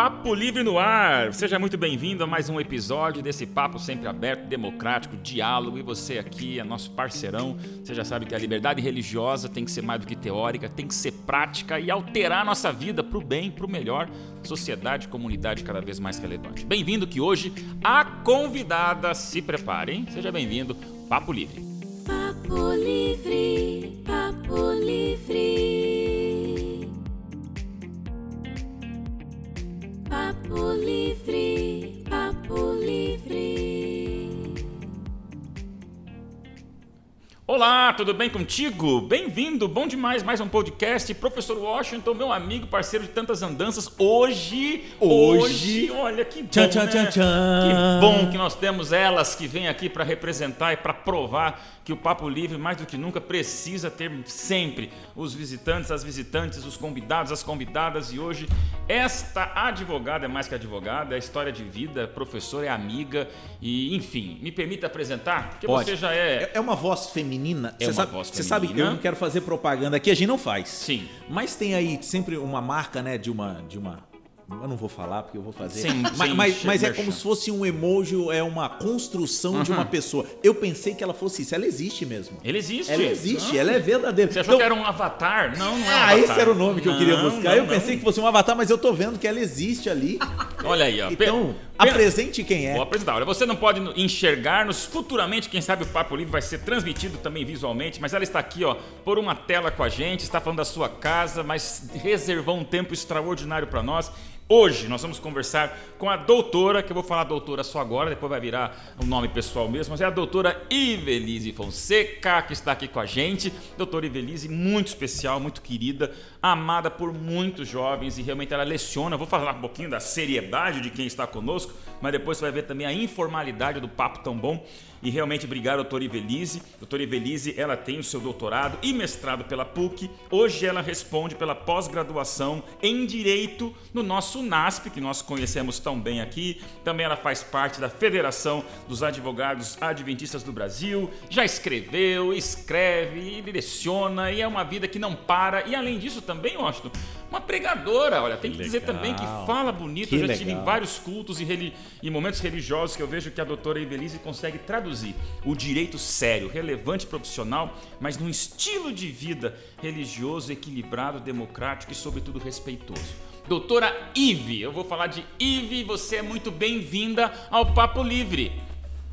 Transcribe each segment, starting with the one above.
Papo Livre no ar. Seja muito bem-vindo a mais um episódio desse papo sempre aberto, democrático, diálogo. E você aqui é nosso parceirão. Você já sabe que a liberdade religiosa tem que ser mais do que teórica, tem que ser prática e alterar a nossa vida para o bem, para o melhor. Sociedade, comunidade cada vez mais relevante. Bem-vindo que hoje a convidada se prepare, hein? Seja bem-vindo, Papo Livre. Papo Livre, Papo Livre. Papo Livre, Olá, tudo bem contigo? Bem-vindo, bom demais, mais um podcast. Professor Washington, meu amigo, parceiro de tantas andanças. Hoje, Hoje- olha que bom, Tchan, tchan, né? tchan, tchan. Que bom que nós temos elas que vêm aqui para representar e para provar que o Papo Livre, mais do que nunca, precisa ter sempre os visitantes, as visitantes, os convidados, as convidadas. E hoje, esta advogada é mais que advogada, é história de vida, professora, é amiga e, enfim, me permita apresentar, porque Pode. você já é. É- É uma voz feminina. É Você uma sabe, voz Você sabe que eu feminina. não quero fazer propaganda aqui, a gente não faz. Sim. Mas tem aí sempre uma marca, né, de uma de uma eu não vou falar porque eu vou fazer. Sim, mas, mas, mas é como se fosse um emoji, é uma construção Uhum. de uma pessoa. Eu pensei que ela fosse isso. Ela existe mesmo. Ele existe. Ela existe, Ah. ela é verdadeira. Você achou Então- que era um avatar? Não, não é um Ah, avatar. esse era o nome que eu queria Não, buscar. não, eu pensei não. que fosse um avatar, mas eu tô vendo que ela existe ali. Olha aí, ó. Então, apresente quem é. Vou apresentar. Olha, você não pode enxergar-nos futuramente, quem sabe o Papo Livre vai ser transmitido também visualmente, mas ela está aqui, ó, por uma tela com a gente, está falando da sua casa, mas reservou um tempo extraordinário para nós. Hoje nós vamos conversar com a doutora, que eu vou falar doutora só agora, depois vai virar um nome pessoal mesmo, mas é a doutora Ivelise Fonseca, que está aqui com a gente. Doutora Ivelise, muito especial, muito querida, amada por muitos jovens e realmente ela leciona. Vou falar um pouquinho da seriedade de quem está conosco, mas depois você vai ver também a informalidade do papo tão bom. E realmente obrigado, doutora Ivelise. Doutora Ivelise, ela tem o seu doutorado e mestrado pela PUC. Hoje ela responde pela pós-graduação em Direito no nosso NASP, que nós conhecemos tão bem aqui. Também ela faz parte da Federação dos Advogados Adventistas do Brasil. Já escreveu, escreve, direciona e é uma vida que não para. E além disso também, Washington, uma pregadora. Olha, tem que, dizer legal. também que fala bonito. Que Eu já tive em vários cultos e, reli- e momentos religiosos que eu vejo que a doutora Evelise consegue traduzir o direito sério, relevante, profissional, mas num estilo de vida religioso, equilibrado, democrático e, sobretudo, respeitoso. Doutora Ive, eu vou falar de Ive, você é muito bem-vinda ao Papo Livre.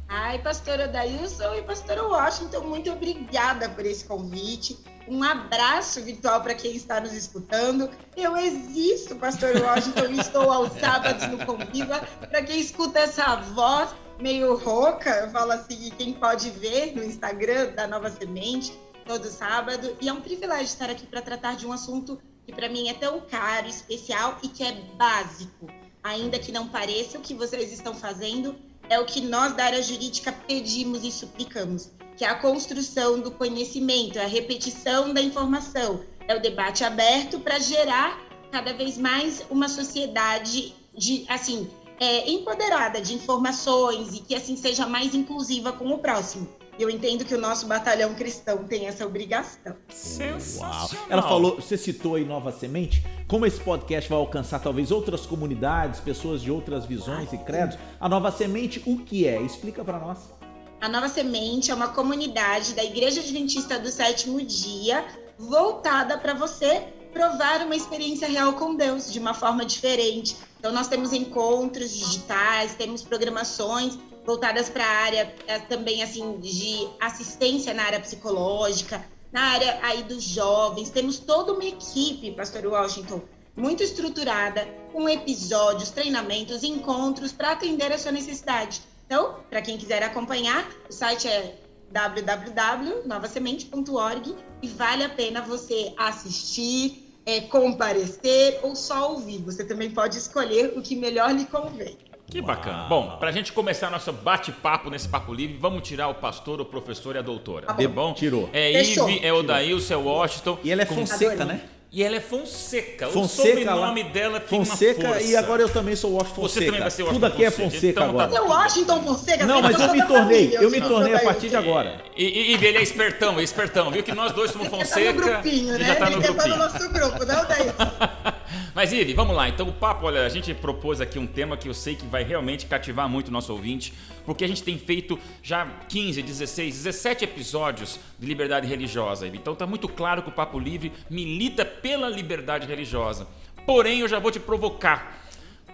Ai, pastora Dailson e pastora Washington, muito obrigada por esse convite. Um abraço virtual para quem está nos escutando. Eu existo, pastor Washington, estou aos sábados no Conviva. Para quem escuta essa voz meio rouca, eu falo assim, quem pode ver no Instagram da Nova Semente, todo sábado. E é um privilégio estar aqui para tratar de um assunto que para mim é tão caro, especial e que é básico. Ainda que não pareça, o que vocês estão fazendo é o que nós da área jurídica pedimos e suplicamos, que é a construção do conhecimento, é a repetição da informação, é o debate aberto para gerar cada vez mais uma sociedade de assim é, empoderada de informações e que assim seja mais inclusiva com o próximo. Eu entendo que o nosso batalhão cristão tem essa obrigação. Sensacional. Ela falou, você citou aí Nova Semente, como esse podcast vai alcançar talvez outras comunidades, pessoas de outras visões e credos. A Nova Semente, o que é? Explica pra nós. A Nova Semente é uma comunidade da Igreja Adventista do Sétimo Dia voltada para você provar uma experiência real com Deus de uma forma diferente. Então, nós temos encontros digitais, temos programações voltadas para a área eh, também assim de assistência na área psicológica, na área aí dos jovens. Temos toda uma equipe, Pastor Washington, muito estruturada, com episódios, treinamentos, encontros para atender a sua necessidade. Então, para quem quiser acompanhar, o site é www.novasemente.org e vale a pena você assistir, é, comparecer ou só ouvir. Você também pode escolher o que melhor lhe convém. Que bacana. Bom, pra gente começar nosso bate-papo nesse papo livre, vamos tirar o pastor, o professor e a doutora. Tá bom. bom? Tirou. É Fechou. Ive, é o Daílson, é o Washington. E ela é Fonseca, né? E ela é Fonseca. Fonseca o sobrenome dela tem Fonseca e agora eu também sou Washington Você Fonseca. também vai ser Tudo Washington aqui é Fonseca. Fonseca Então tá agora. Seu Washington Fonseca, Não, você mas eu me da tornei, família, eu me tornei a da partir de agora. E, e, e ele é espertão, é espertão. Viu que nós dois somos Ele Fonseca. tá no grupinho, ele né? já tá Ele no tá no grupinho. nosso grupo, não, Daí? Mas, Ive, vamos lá. Então, o papo, olha, a gente propôs aqui um tema que eu sei que vai realmente cativar muito o nosso ouvinte, porque a gente tem feito já 15, 16, 17 episódios de liberdade religiosa, Ive. Então, tá muito claro que o Papo Livre milita pela liberdade religiosa. Porém, eu já vou te provocar.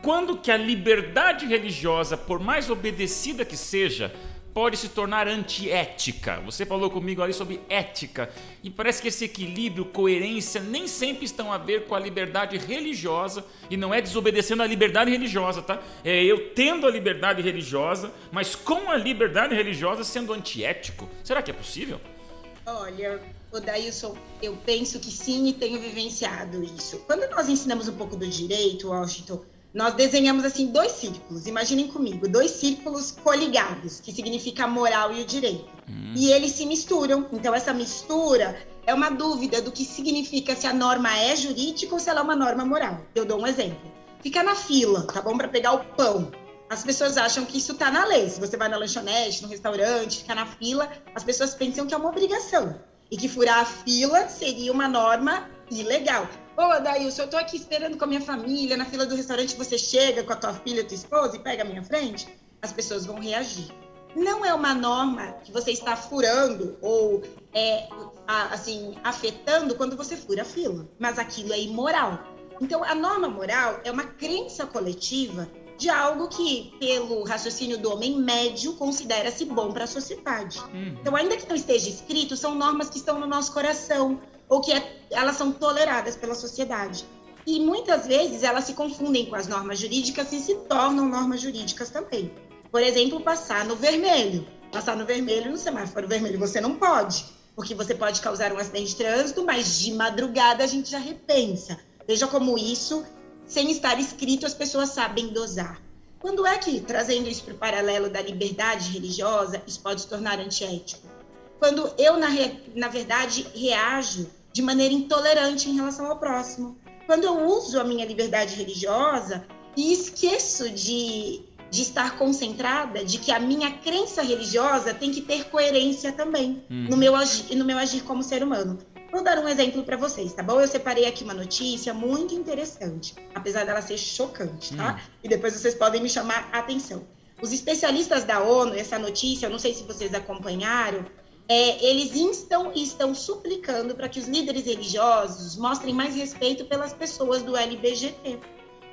Quando que a liberdade religiosa, por mais obedecida que seja, pode se tornar antiética. Você falou comigo ali sobre ética e parece que esse equilíbrio, coerência nem sempre estão a ver com a liberdade religiosa e não é desobedecendo a liberdade religiosa, tá? É eu tendo a liberdade religiosa, mas com a liberdade religiosa sendo antiético. Será que é possível? Olha, o Dailson, eu penso que sim e tenho vivenciado isso. Quando nós ensinamos um pouco do direito, Washington, nós desenhamos assim dois círculos. Imaginem comigo, dois círculos coligados, que significa a moral e o direito. Hum. E eles se misturam. Então essa mistura é uma dúvida do que significa se a norma é jurídica ou se ela é uma norma moral. Eu dou um exemplo. Fica na fila, tá bom, para pegar o pão. As pessoas acham que isso tá na lei. Se você vai na lanchonete, no restaurante, fica na fila, as pessoas pensam que é uma obrigação e que furar a fila seria uma norma ilegal. Ô, Daílson, eu tô aqui esperando com a minha família, na fila do restaurante, você chega com a tua filha, tua esposa e pega a minha frente, as pessoas vão reagir. Não é uma norma que você está furando ou é, assim, afetando quando você fura a fila, mas aquilo é imoral. Então, a norma moral é uma crença coletiva de algo que, pelo raciocínio do homem médio, considera-se bom para a sociedade. Uhum. Então, ainda que não esteja escrito, são normas que estão no nosso coração, ou que é, elas são toleradas pela sociedade. E muitas vezes elas se confundem com as normas jurídicas e se tornam normas jurídicas também. Por exemplo, passar no vermelho. Passar no vermelho no semáforo vermelho você não pode, porque você pode causar um acidente de trânsito, mas de madrugada a gente já repensa. Veja como isso, sem estar escrito, as pessoas sabem dosar. Quando é que, trazendo isso para o paralelo da liberdade religiosa, isso pode se tornar antiético? Quando eu, na, re, na verdade, reajo de maneira intolerante em relação ao próximo. Quando eu uso a minha liberdade religiosa e esqueço de, de estar concentrada de que a minha crença religiosa tem que ter coerência também uhum. no, meu agir, no meu agir como ser humano. Vou dar um exemplo para vocês, tá bom? Eu separei aqui uma notícia muito interessante, apesar dela ser chocante, tá? Uhum. E depois vocês podem me chamar a atenção. Os especialistas da ONU, essa notícia, eu não sei se vocês acompanharam, é, eles instam e estão suplicando para que os líderes religiosos mostrem mais respeito pelas pessoas do LBGT.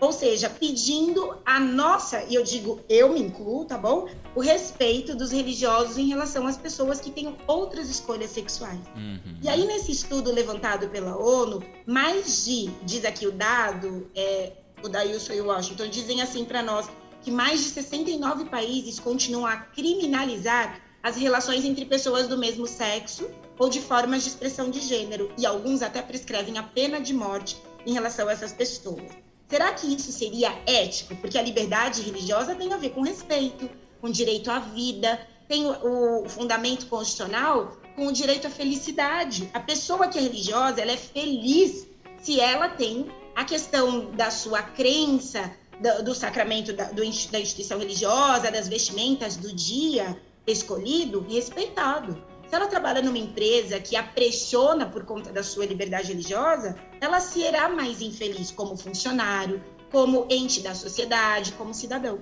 Ou seja, pedindo a nossa, e eu digo eu me incluo, tá bom? O respeito dos religiosos em relação às pessoas que têm outras escolhas sexuais. Uhum. E aí, nesse estudo levantado pela ONU, mais de, diz aqui o dado, é, o Dailson e o Washington, dizem assim para nós que mais de 69 países continuam a criminalizar as relações entre pessoas do mesmo sexo ou de formas de expressão de gênero, e alguns até prescrevem a pena de morte em relação a essas pessoas. Será que isso seria ético? Porque a liberdade religiosa tem a ver com respeito, com direito à vida, tem o, fundamento constitucional com o direito à felicidade. A pessoa que é religiosa, ela é feliz se ela tem a questão da sua crença, do, do sacramento da, do, da instituição religiosa, das vestimentas do dia, escolhido, respeitado. Se ela trabalha numa empresa que a pressiona por conta da sua liberdade religiosa, ela será mais infeliz como funcionário, como ente da sociedade, como cidadão.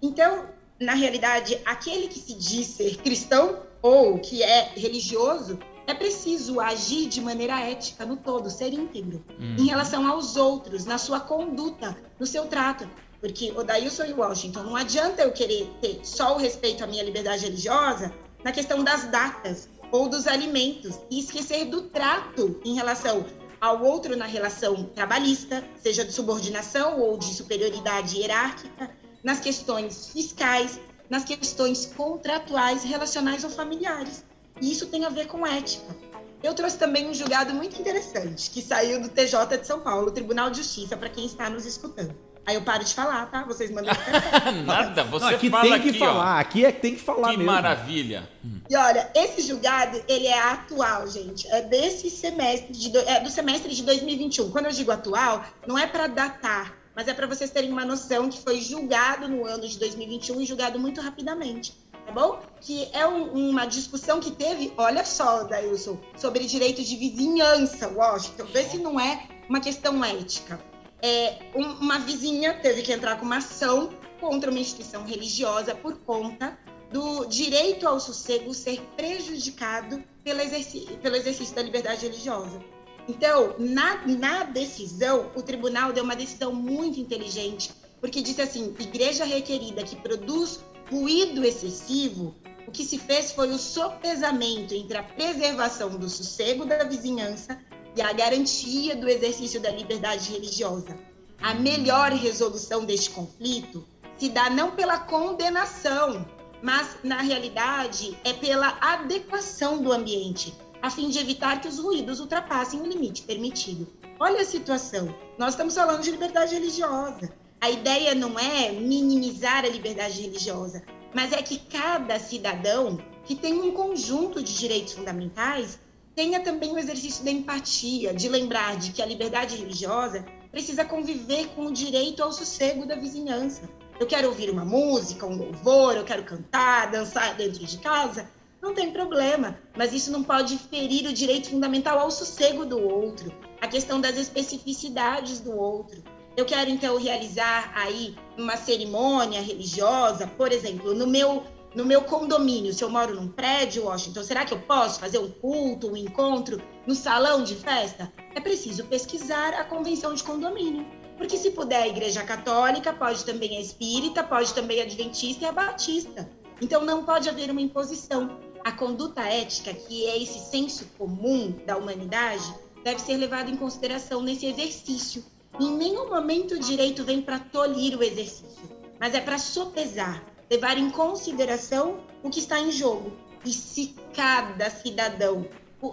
Então, na realidade, aquele que se diz ser cristão ou que é religioso, é preciso agir de maneira ética no todo, ser íntegro, em uhum. relação aos outros, na sua conduta, no seu trato. Porque o Dailson e Washington, não adianta eu querer ter só o respeito à minha liberdade religiosa na questão das datas ou dos alimentos e esquecer do trato em relação ao outro na relação trabalhista, seja de subordinação ou de superioridade hierárquica, nas questões fiscais, nas questões contratuais, relacionais ou familiares. E isso tem a ver com ética. Eu trouxe também um julgado muito interessante que saiu do TJ de São Paulo, Tribunal de Justiça, para quem está nos escutando. Aí eu paro de falar, tá? Vocês mandam. Nada, você Não, aqui fala tem que aqui, falar, ó. aqui é que tem que falar que mesmo. maravilha. E olha, esse julgado, ele é atual, gente. É desse semestre, de do, é do semestre de 2021. Quando eu digo atual, não é para datar, mas é para vocês terem uma noção que foi julgado no ano de 2021 e julgado muito rapidamente. Tá bom? Que é um, uma discussão que teve, olha só, Dailson, sobre direito de vizinhança, Washington. Vê se não é uma questão ética é, um- uma vizinha teve que entrar com uma ação contra uma instituição religiosa por conta do direito ao sossego ser prejudicado pelo, exerci- pelo exercício da liberdade religiosa. Então, na, na decisão, o tribunal deu uma decisão muito inteligente, porque disse assim: igreja requerida que produz ruído excessivo, o que se fez foi o sopesamento entre a preservação do sossego da vizinhança e a garantia do exercício da liberdade religiosa. A melhor resolução deste conflito se dá não pela condenação, mas na realidade é pela adequação do ambiente, a fim de evitar que os ruídos ultrapassem o limite permitido. Olha a situação. Nós estamos falando de liberdade religiosa. A ideia não é minimizar a liberdade religiosa, mas é que cada cidadão que tem um conjunto de direitos fundamentais tenha também o exercício da empatia, de lembrar de que a liberdade religiosa precisa conviver com o direito ao sossego da vizinhança. Eu quero ouvir uma música, um louvor, eu quero cantar, dançar dentro de casa, não tem problema, mas isso não pode ferir o direito fundamental ao sossego do outro, a questão das especificidades do outro. Eu quero então realizar aí uma cerimônia religiosa, por exemplo, no meu no meu condomínio, se eu moro num prédio, Washington, será que eu posso fazer um culto, um encontro no salão de festa? É preciso pesquisar a convenção de condomínio. Porque se puder a igreja católica, pode também a espírita, pode também a adventista e a batista. Então não pode haver uma imposição. A conduta ética, que é esse senso comum da humanidade, deve ser levada em consideração nesse exercício. Em nenhum momento o direito vem para tolir o exercício, mas é para sopesar, levar em consideração o que está em jogo. E se cada cidadão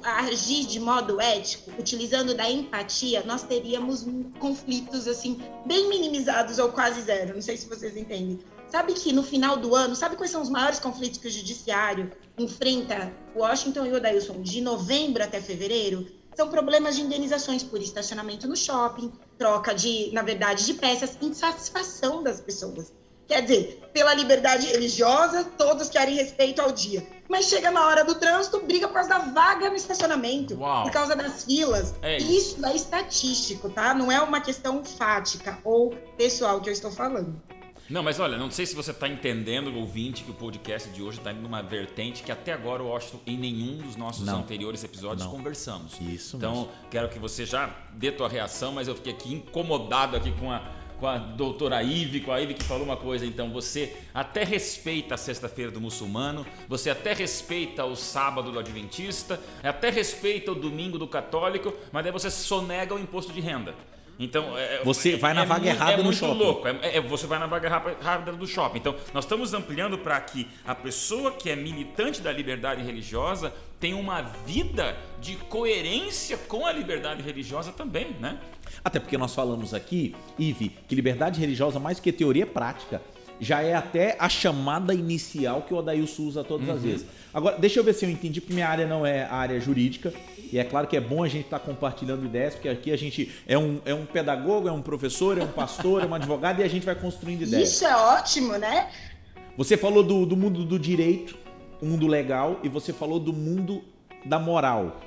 agir de modo ético, utilizando da empatia, nós teríamos conflitos assim bem minimizados ou quase zero. Não sei se vocês entendem. Sabe que no final do ano, sabe quais são os maiores conflitos que o judiciário enfrenta Washington e Odailson de novembro até fevereiro? São problemas de indenizações por estacionamento no shopping, troca de, na verdade, de peças, insatisfação das pessoas. Quer dizer, pela liberdade religiosa, todos querem respeito ao dia. Mas chega na hora do trânsito, briga por causa da vaga no estacionamento, Uau. por causa das filas. É isso. é estatístico, tá? Não é uma questão fática ou pessoal que eu estou falando. Não, mas olha, não sei se você está entendendo, ouvinte, que o podcast de hoje está indo numa vertente que até agora eu acho em nenhum dos nossos Não. anteriores episódios Não. conversamos. Isso Então, mesmo. quero que você já dê tua reação, mas eu fiquei aqui incomodado aqui com a, com a doutora Ive, com a Ive que falou uma coisa. Então, você até respeita a sexta-feira do muçulmano, você até respeita o sábado do adventista, até respeita o domingo do católico, mas daí você sonega o imposto de renda. Então, é- Você vai na vaga mu- errada é no shopping. louco. É, é- você vai na vaga rápida do shopping. Então, nós estamos ampliando para que a pessoa que é militante da liberdade religiosa tenha uma vida de coerência com a liberdade religiosa também, né? Até porque nós falamos aqui, Ive, que liberdade religiosa, mais que teoria, é prática. Já é até a chamada inicial que o Adailson usa todas as vezes. Agora, deixa eu ver se eu entendi, porque minha área não é a área jurídica. E é claro que é bom a gente estar compartilhando ideias, porque aqui a gente é um, é um pedagogo, é um professor, é um pastor, é um advogado e a gente vai construindo ideias. Isso é ótimo, né? Você falou do, do mundo do direito, o mundo legal, e você falou do mundo da moral.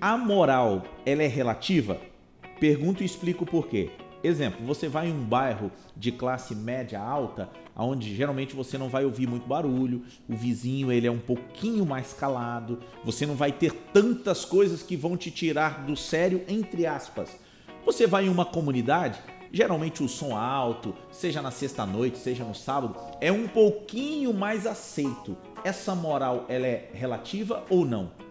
A moral, ela é relativa? Pergunto e explico por quê. Exemplo, você vai em um bairro de classe média alta, onde geralmente você não vai ouvir muito barulho, o vizinho ele é um pouquinho mais calado, você não vai ter tantas coisas que vão te tirar do sério, entre aspas. Você vai em uma comunidade, geralmente o som alto, seja na sexta-noite, seja no sábado, é um pouquinho mais aceito. Essa moral, ela é relativa ou não?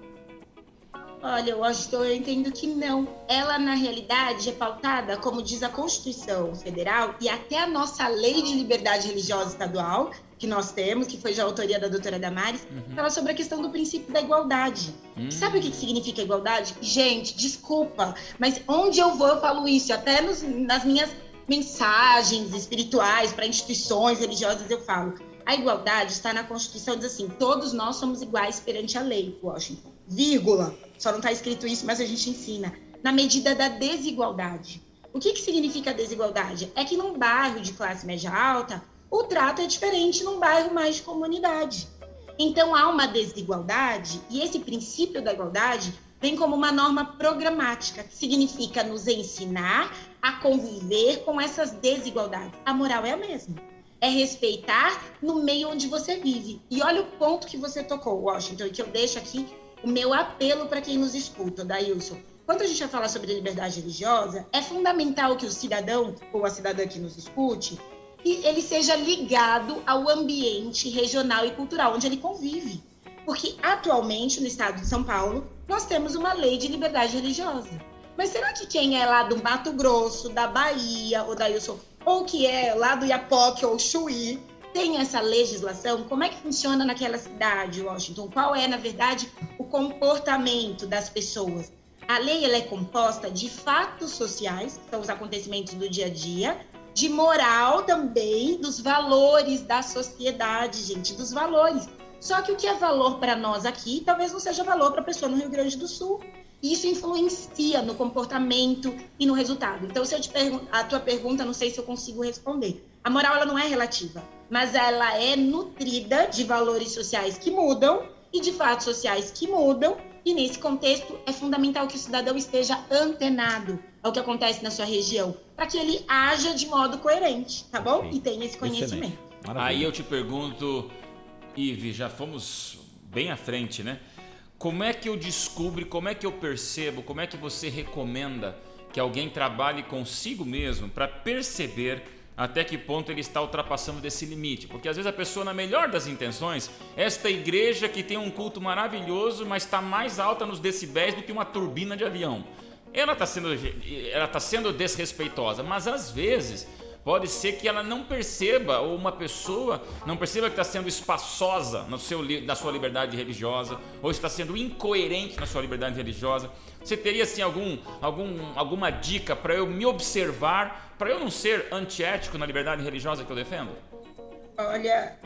Olha, Washington, eu entendo que não. Ela, na realidade, é pautada, como diz a Constituição Federal e até a nossa Lei de Liberdade Religiosa Estadual, que nós temos, que foi de autoria da doutora Damares, fala sobre a questão do princípio da igualdade. Sabe o que que significa igualdade? Gente, desculpa, mas onde eu vou eu falo isso, até nos- nas minhas mensagens espirituais para instituições religiosas eu falo. A igualdade está na Constituição, diz assim: todos nós somos iguais perante a lei, Washington. Vírgula. Só não está escrito isso, mas a gente ensina. Na medida da desigualdade. O que, que significa desigualdade? É que num bairro de classe média alta, o trato é diferente num bairro mais de comunidade. Então há uma desigualdade, e esse princípio da igualdade vem como uma norma programática, que significa nos ensinar a conviver com essas desigualdades. A moral é a mesma. É respeitar no meio onde você vive. E olha o ponto que você tocou, Washington, e que eu deixo aqui o meu apelo para quem nos escuta, Dailson. Quando a gente vai falar sobre liberdade religiosa, é fundamental que o cidadão ou a cidadã que nos escute, ele seja ligado ao ambiente regional e cultural onde ele convive. Porque atualmente no estado de São Paulo, nós temos uma lei de liberdade religiosa. Mas será que quem é lá do Mato Grosso, da Bahia ou da ou que é lá do Iapoque ou Chuí, tem essa legislação? Como é que funciona naquela cidade, Washington? Qual é, na verdade, o comportamento das pessoas? A lei ela é composta de fatos sociais, que são os acontecimentos do dia a dia, de moral também, dos valores da sociedade, gente, dos valores. Só que o que é valor para nós aqui, talvez não seja valor para a pessoa no Rio Grande do Sul. Isso influencia no comportamento e no resultado. Então, se eu te pergunto, a tua pergunta, não sei se eu consigo responder. A moral ela não é relativa, mas ela é nutrida de valores sociais que mudam e de fatos sociais que mudam e nesse contexto, é fundamental que o cidadão esteja antenado ao que acontece na sua região, para que ele haja de modo coerente, tá bom? Okay. E tenha esse conhecimento. Aí eu te pergunto, Ive, já fomos bem à frente, né? Como é que eu descubro, como é que eu percebo, como é que você recomenda que alguém trabalhe consigo mesmo para perceber até que ponto ele está ultrapassando desse limite. Porque às vezes a pessoa, na melhor das intenções, esta igreja que tem um culto maravilhoso, mas está mais alta nos decibéis do que uma turbina de avião. Ela está sendo, ela tá sendo desrespeitosa, mas às vezes pode ser que ela não perceba, ou uma pessoa não perceba que está sendo espaçosa no seu, na sua liberdade religiosa, ou está sendo incoerente na sua liberdade religiosa. Você teria assim algum, algum, alguma dica para eu me observar, para eu não ser antiético na liberdade religiosa que eu defendo? Olha,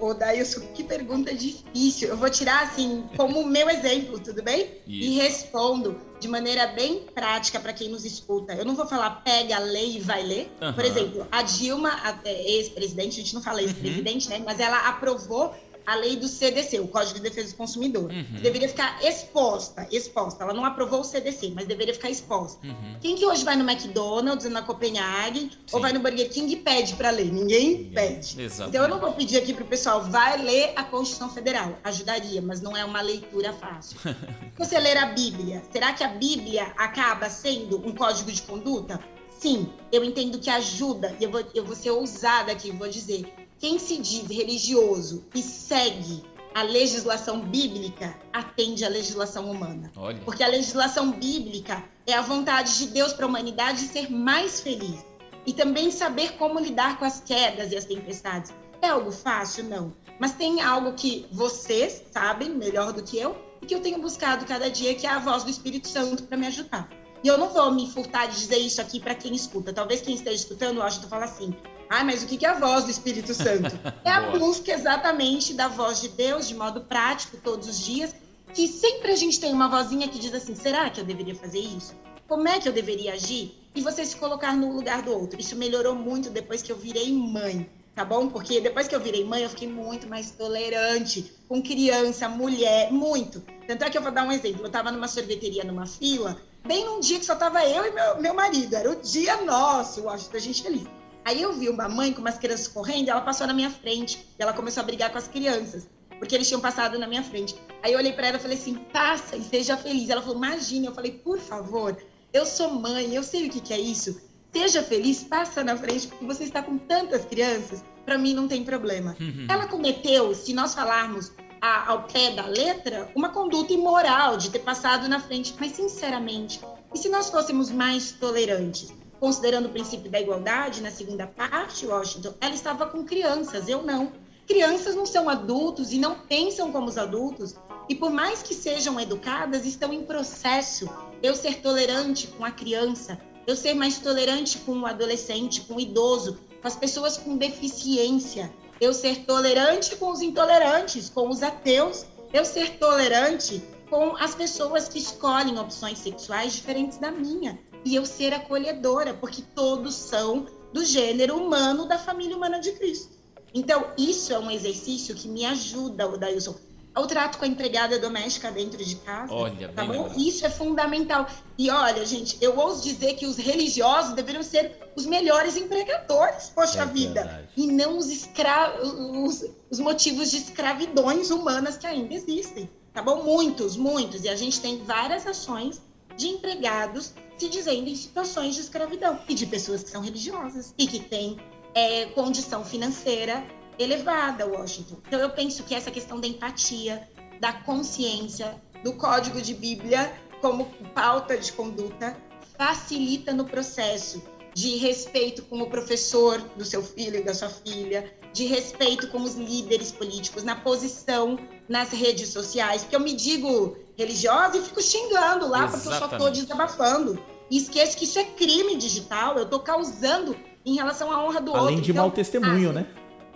o Dailson, que pergunta difícil. Eu vou tirar assim como meu exemplo, tudo bem? Isso. E respondo de maneira bem prática para quem nos escuta. Eu não vou falar pega a lei e vai ler. Uhum. Por exemplo, a Dilma, ex-presidente, a gente não fala ex-presidente, uhum. né? Mas ela aprovou a lei do CDC, o Código de Defesa do Consumidor. Uhum. Deveria ficar exposta, exposta. Ela não aprovou o CDC, mas deveria ficar exposta. Uhum. Quem que hoje vai no McDonald's, na Copenhague, Sim. ou vai no Burger King e pede para ler? Ninguém, pede. Exatamente. Então eu não vou pedir aqui pro pessoal, vai ler a Constituição Federal. Ajudaria, mas não é uma leitura fácil. Você ler a Bíblia, será que a Bíblia acaba sendo um código de conduta? Sim, eu entendo que ajuda, e eu vou, eu vou ser ousada aqui, vou dizer quem se diz religioso e segue a legislação bíblica atende à legislação humana. Olha. Porque a legislação bíblica é a vontade de Deus para a humanidade ser mais feliz e também saber como lidar com as quedas e as tempestades. É algo fácil? Não. Mas tem algo que vocês sabem melhor do que eu e que eu tenho buscado cada dia, que é a voz do Espírito Santo para me ajudar. E eu não vou me furtar de dizer isso aqui para quem escuta. Talvez quem esteja escutando, eu acho que fala assim: ah, mas o que é a voz do Espírito Santo? É a busca exatamente da voz de Deus, de modo prático, todos os dias, que sempre a gente tem uma vozinha que diz assim: será que eu deveria fazer isso? Como é que eu deveria agir? E você se colocar no lugar do outro. Isso melhorou muito depois que eu virei mãe, tá bom? Porque depois que eu virei mãe, eu fiquei muito mais tolerante com criança, mulher, muito. Tanto é que eu vou dar um exemplo. Eu tava numa sorveteria, numa fila, bem num dia que só tava eu e meu, meu marido. Era o dia nosso, eu acho, da gente feliz. Aí eu vi uma mãe com umas crianças correndo ela passou na minha frente. E ela começou a brigar com as crianças, porque eles tinham passado na minha frente. Aí eu olhei para ela e falei assim: passa e seja feliz. Ela falou: imagina. Eu falei: por favor, eu sou mãe, eu sei o que, que é isso. Seja feliz, passa na frente, porque você está com tantas crianças. Para mim não tem problema. Uhum. Ela cometeu, se nós falarmos a, ao pé da letra, uma conduta imoral de ter passado na frente. Mas, sinceramente, e se nós fôssemos mais tolerantes? Considerando o princípio da igualdade, na segunda parte, Washington, ela estava com crianças, eu não. Crianças não são adultos e não pensam como os adultos, e por mais que sejam educadas, estão em processo. Eu ser tolerante com a criança, eu ser mais tolerante com o adolescente, com o idoso, com as pessoas com deficiência, eu ser tolerante com os intolerantes, com os ateus, eu ser tolerante com as pessoas que escolhem opções sexuais diferentes da minha e eu ser acolhedora, porque todos são do gênero humano da família humana de Cristo. Então, isso é um exercício que me ajuda, Dailson, ao trato com a empregada doméstica dentro de casa. Olha, tá bom? lembrado. Isso é fundamental. E olha, gente, eu ouso dizer que os religiosos deveriam ser os melhores empregadores, poxa É vida. verdade. E não os, escra... os, os motivos de escravidões humanas que ainda existem. Tá bom? Muitos, muitos. E a gente tem várias ações de empregados se dizendo em situações de escravidão. E de pessoas que são religiosas e que têm é, condição financeira elevada, Washington. Então eu penso que essa questão da empatia, da consciência, do código de Bíblia como pauta de conduta facilita no processo de respeito com o professor do seu filho e da sua filha, de respeito com os líderes políticos, na posição nas redes sociais, porque eu me digo religiosa e fico xingando lá porque eu só estou Exatamente. desabafando. E esqueço que isso é crime digital, eu estou causando em relação à honra do outro. Além de Então, mau testemunho, né?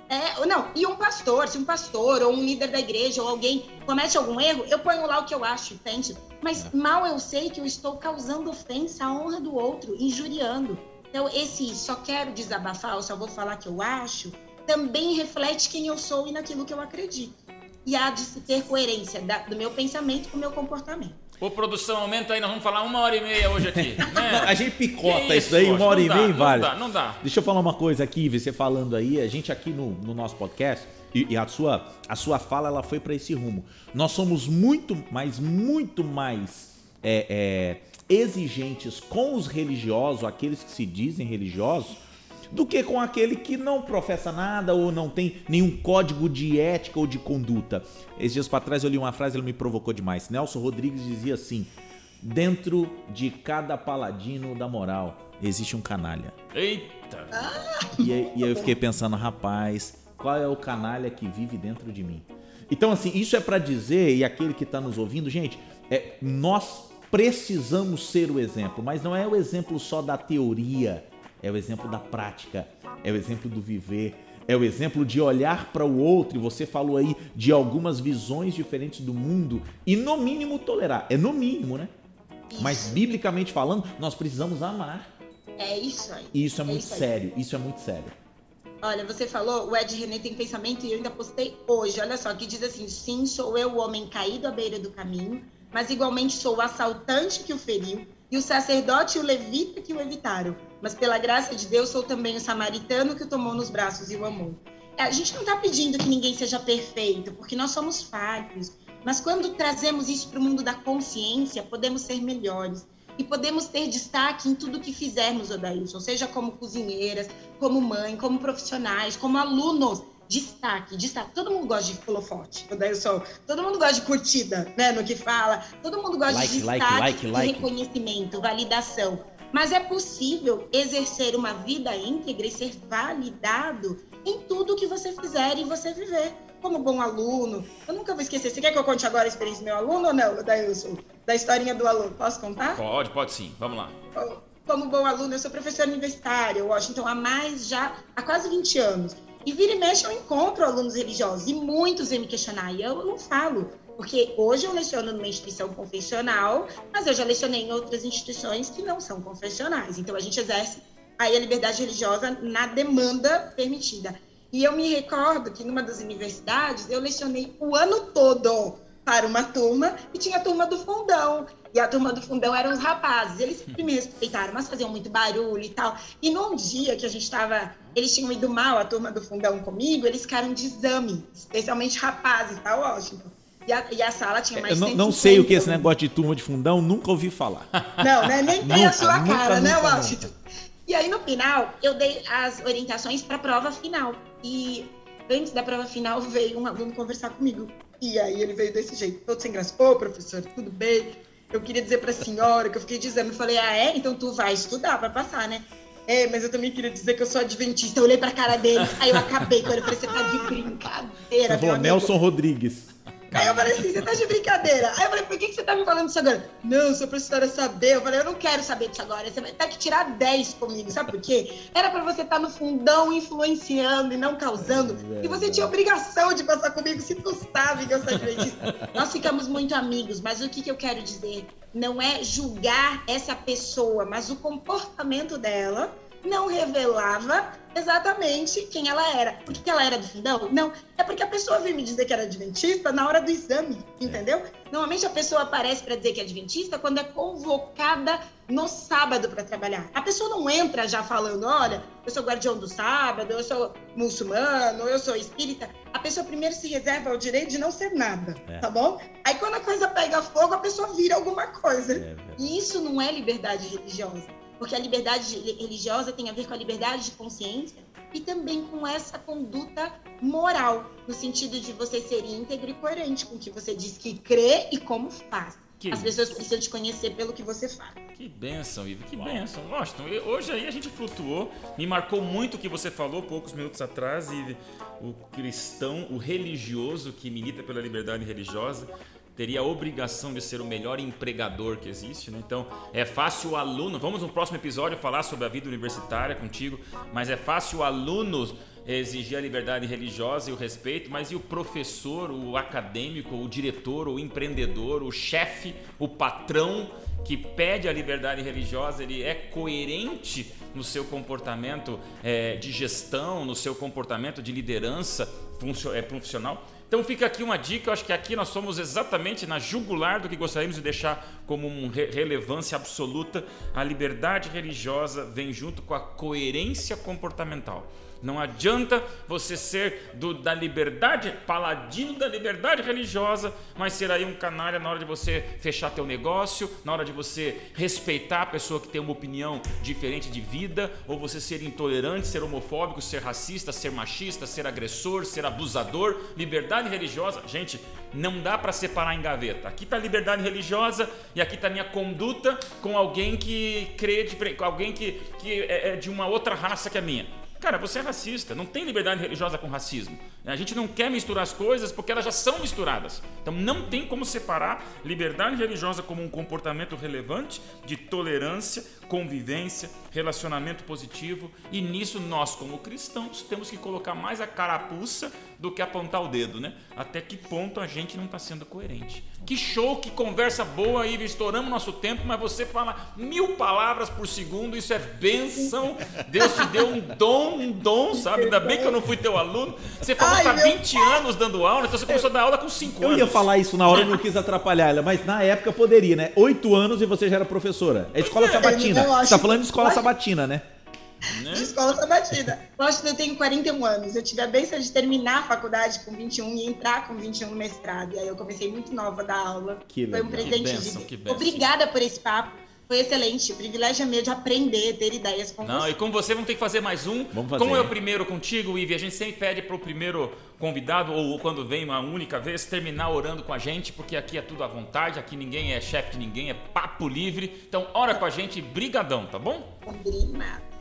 é, não, e um pastor, se um pastor ou um líder da igreja ou alguém comete algum erro, eu ponho lá o que eu acho, entende? Mas mal eu sei que eu estou causando ofensa à honra do outro, injuriando. Então, esse só quero desabafar, eu só vou falar que eu acho, também reflete quem eu sou e naquilo que eu acredito. E há de se ter coerência da- do meu pensamento com o meu comportamento. Ô, produção, aumenta aí, nós vamos falar uma hora e meia hoje aqui. Né? A gente picota isso daí, poxa, uma hora não e dá, meia e não vale. dá, não dá. Deixa eu falar uma coisa aqui, você falando aí, a gente aqui no, no nosso podcast, e, e a, sua, a sua fala ela foi para esse rumo. Nós somos muito, mas muito mais é, é, exigentes com os religiosos, aqueles que se dizem religiosos, do que com aquele que não professa nada ou não tem nenhum código de ética ou de conduta. Esses dias para trás eu li uma frase, ela me provocou demais. Nelson Rodrigues dizia assim: Dentro de cada paladino da moral existe um canalha. Eita. E, aí- e aí eu fiquei pensando, rapaz, qual é o canalha que vive dentro de mim? Então, assim, isso é pra dizer, e aquele que tá nos ouvindo, gente, é, nós precisamos ser o exemplo, mas não é o exemplo só da teoria, é o exemplo da prática, é o exemplo do viver, é o exemplo de olhar para o outro, e você falou aí de algumas visões diferentes do mundo, e no mínimo tolerar. É no mínimo, né? Mas Isso. biblicamente falando, nós precisamos amar. É isso aí. E isso é É muito isso sério, isso é muito sério. Olha, você falou, o Ed René tem pensamento e eu ainda postei hoje. Olha só, que diz assim: sim, sou eu o homem caído à beira do caminho, mas igualmente sou o assaltante que o feriu e o sacerdote e o levita que o evitaram. Mas pela graça de Deus sou também o samaritano que o tomou nos braços e o amou. É, A gente não está pedindo que ninguém seja perfeito, porque nós somos falhos. Mas quando trazemos isso para o mundo da consciência, podemos ser melhores. E podemos ter destaque em tudo que fizermos, Odailson, seja como cozinheiras, como mãe, como profissionais, como alunos. Destaque, destaque. Todo mundo gosta de holofote, Odailson. Todo mundo gosta de curtida, né, no que fala. Todo mundo gosta Like, de like, destaque, like, like. reconhecimento, validação. Mas é possível exercer uma vida íntegra e ser validado em tudo que você fizer e você viver. Como bom aluno. Eu nunca vou esquecer. Você quer que eu conte agora a experiência do meu aluno ou não, Dailson? Da historinha do aluno. Posso contar? Pode, pode sim. Vamos lá. como bom aluno, eu sou professora universitária, Washington, há mais já, há quase 20 anos. E vira e mexe eu encontro alunos religiosos e muitos vêm me questionar e eu não falo. Porque hoje eu leciono numa instituição confessional, mas eu já lecionei em outras instituições que não são confessionais. Então a gente exerce aí a liberdade religiosa na demanda permitida. E eu me recordo que numa das universidades eu lecionei o ano todo para uma turma e tinha a turma do fundão. E a turma do fundão eram os rapazes. Eles sempre me respeitaram, mas faziam muito barulho e tal. E num dia que a gente estava. Eles tinham ido mal, a turma do fundão comigo, eles ficaram de exame, especialmente rapazes, tá, Washington? E a, e a sala tinha mais Eu não, 150 não sei o que é esse negócio de turma de fundão, nunca ouvi falar. Não, né? Nem tem a sua nunca, cara, né, nunca, Washington? E aí, no final, eu dei as orientações para a prova final. E antes da prova final, veio um aluno conversar comigo. E aí, ele veio desse jeito, todo sem graça. Ô, professor, tudo bem? Eu queria dizer para a senhora que eu fiquei dizendo. Eu falei, ah, é? Então tu vai estudar, vai passar, né? É, mas eu também queria dizer que eu sou adventista. Eu olhei pra cara dele, aí eu acabei ele. Eu falei, você tá de brincadeira, Você falou. Nelson Rodrigues. Aí eu falei assim, você tá de brincadeira. Aí eu falei, por que, que você tá me falando isso agora? Não, só pra senhora saber. Eu falei, eu não quero saber disso agora. Você vai ter que tirar 10 comigo, sabe por quê? Era pra você estar no fundão influenciando e não causando. E você tinha obrigação de passar comigo se tu sabe que eu sou adventista. Nós ficamos muito amigos, mas o que, que eu quero dizer? Não é julgar essa pessoa, mas o comportamento dela não revelava exatamente quem ela era. Por que ela era do fundão? Não, é porque a pessoa veio me dizer que era adventista na hora do exame, entendeu? Normalmente a pessoa aparece para dizer que é adventista quando é convocada no sábado para trabalhar. A pessoa não entra já falando, olha, eu sou guardião do sábado, eu sou muçulmano, eu sou espírita. A pessoa primeiro se reserva o direito de não ser nada, É. tá bom? Aí quando a coisa pega fogo, a pessoa vira alguma coisa. É, velho. E isso não é liberdade religiosa, porque a liberdade religiosa tem a ver com a liberdade de consciência e também com essa conduta moral, no sentido de você ser íntegro e coerente com o que você diz que crê e como faz. Que As pessoas precisam te conhecer pelo que você faz. Que benção, Ivo, que benção. Washington, hoje aí a gente flutuou. Me marcou muito o que você falou poucos minutos atrás, Ive. O cristão, o religioso que milita pela liberdade religiosa teria a obrigação de ser o melhor empregador que existe, né? Então, é fácil o aluno, vamos no próximo episódio falar sobre a vida universitária contigo, mas é fácil o aluno exigir a liberdade religiosa e o respeito, mas e o professor, o acadêmico, o diretor, o empreendedor, o chefe, o patrão que pede a liberdade religiosa, ele é coerente no seu comportamento eh, de gestão, no seu comportamento de liderança eh, profissional? Então fica aqui uma dica, eu acho que aqui nós somos exatamente na jugular do que gostaríamos de deixar como uma re- relevância absoluta. A liberdade religiosa vem junto com a coerência comportamental. Não adianta você ser do- da liberdade, paladino da liberdade religiosa, mas ser aí um canalha na hora de você fechar teu negócio, na hora de você respeitar a pessoa que tem uma opinião diferente de vida, ou você ser intolerante, ser homofóbico, ser racista, ser machista, ser agressor, ser abusador. Liberdade religiosa, gente, não dá para separar em gaveta. Aqui tá liberdade religiosa e aqui tá minha conduta com alguém que crê com alguém que, que é é de uma outra raça que a minha. Cara, você é racista, não tem liberdade religiosa com racismo. A gente não quer misturar as coisas porque elas já são misturadas. Então não tem como separar liberdade religiosa como um comportamento relevante de tolerância, convivência, relacionamento positivo. E nisso nós, como cristãos, temos que colocar mais a carapuça do que apontar o dedo, né? Até que ponto a gente não está sendo coerente. Que show, que conversa boa, Ivo. Estouramos nosso tempo, mas você fala mil palavras por segundo, isso é bênção. Deus te deu um dom, um dom, sabe? Ainda bem que eu não fui teu aluno. Você falou que tá meu 20 anos dando aula, então você começou a dar aula com 5 Eu anos. ia falar isso na hora e não quis atrapalhar ela, mas na época poderia, né? Oito anos e você já era professora. É escola é, sabatina. eu Você tá falando de escola sabatina, né? Né? De escola sabatina. Lógico que eu tenho 41 anos. Eu tive a benção de terminar a faculdade com 21 e entrar com 21 no mestrado. E aí eu comecei muito nova da aula. Que Foi um presente Que bênção, de que Deus. bênção. Obrigada por esse papo. Foi excelente. O privilégio é meu de aprender, ter ideias com Não, você. e com você vamos ter que fazer mais um. Vamos fazer. Como é o primeiro contigo, Ivi, a gente sempre pede pro primeiro convidado, ou quando vem uma única vez, terminar orando com a gente, porque aqui é tudo à vontade, aqui ninguém é chefe de ninguém, é papo livre. Então, ora com a gente, brigadão, tá bom? Obrigada.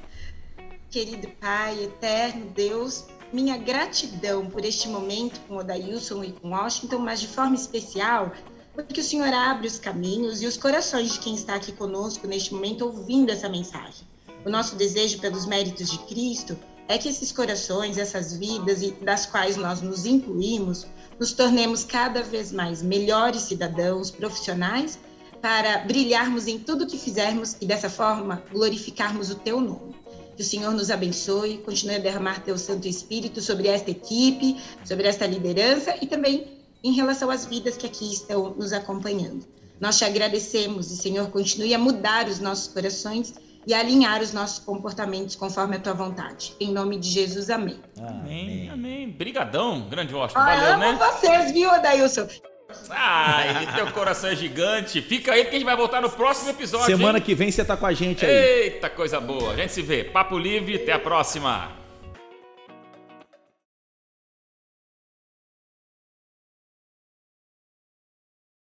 Querido Pai, eterno Deus, minha gratidão por este momento com Odailson e com Washington, mas de forma especial, porque o Senhor abre os caminhos e os corações de quem está aqui conosco neste momento ouvindo essa mensagem. O nosso desejo pelos méritos de Cristo é que esses corações, essas vidas e das quais nós nos incluímos, nos tornemos cada vez mais melhores cidadãos, profissionais, para brilharmos em tudo que fizermos e dessa forma glorificarmos o teu nome. Que o Senhor nos abençoe, continue a derramar teu Santo Espírito sobre esta equipe, sobre esta liderança e também em relação às vidas que aqui estão nos acompanhando. Nós te agradecemos e, Senhor, continue a mudar os nossos corações e a alinhar os nossos comportamentos conforme a tua vontade. Em nome de Jesus, amém. Amém, amém. Brigadão, grande Washington, Ah, valeu, amo né? vocês, viu, Adailson? Ai, teu coração é gigante. Fica aí que a gente vai voltar no próximo episódio. Semana hein? que vem você tá com a gente aí. Eita, coisa boa. A gente se vê. Papo livre, até a próxima.